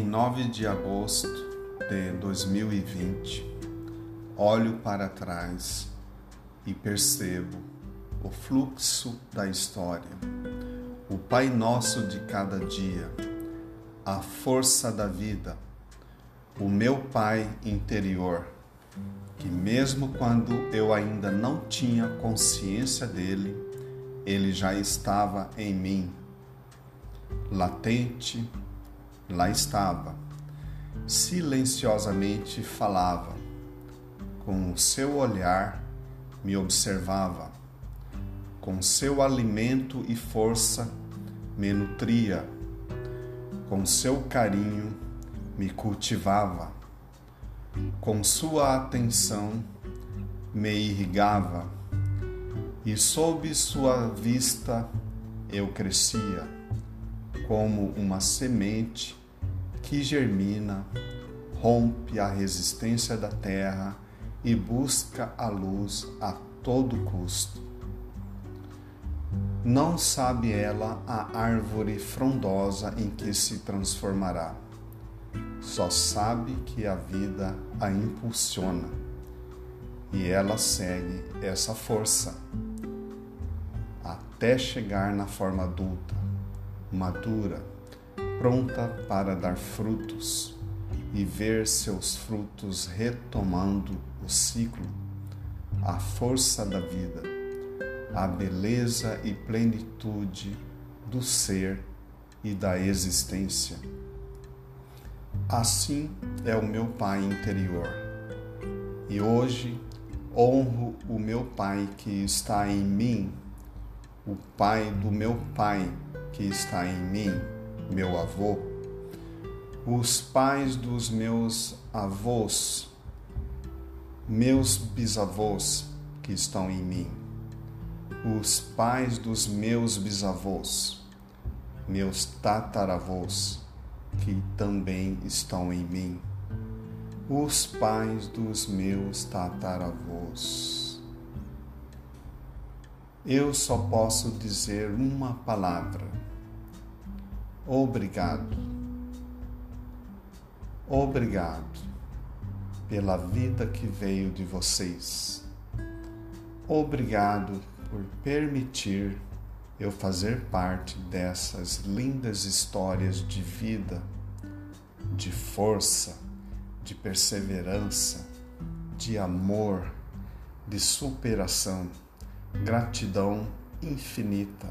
9 de agosto de 2020, olho para trás e percebo o fluxo da história, o Pai Nosso de cada dia, a força da vida, o meu Pai interior, que mesmo quando eu ainda não tinha consciência dele, ele já estava em mim, latente, lá estava, silenciosamente falava, com o seu olhar me observava, com seu alimento e força me nutria, com seu carinho me cultivava, com sua atenção me irrigava, e sob sua vista eu crescia, como uma semente que germina, rompe a resistência da terra e busca a luz a todo custo. Não sabe ela a árvore frondosa em que se transformará. Só sabe que a vida a impulsiona e ela segue essa força até chegar na forma adulta, madura pronta para dar frutos e ver seus frutos retomando o ciclo, a força da vida, a beleza e plenitude do ser e da existência. Assim é o meu Pai interior. E hoje honro o meu Pai que está em mim, o Pai do meu Pai que está em mim meu avô, os pais dos meus avós, meus bisavós que estão em mim, os pais dos meus bisavós, meus tataravós que também estão em mim, os pais dos meus tataravós. Eu só posso dizer uma palavra Obrigado. Obrigado pela vida que veio de vocês. Obrigado por permitir eu fazer parte dessas lindas histórias de vida, de força, de perseverança, de amor, de superação. Gratidão infinita.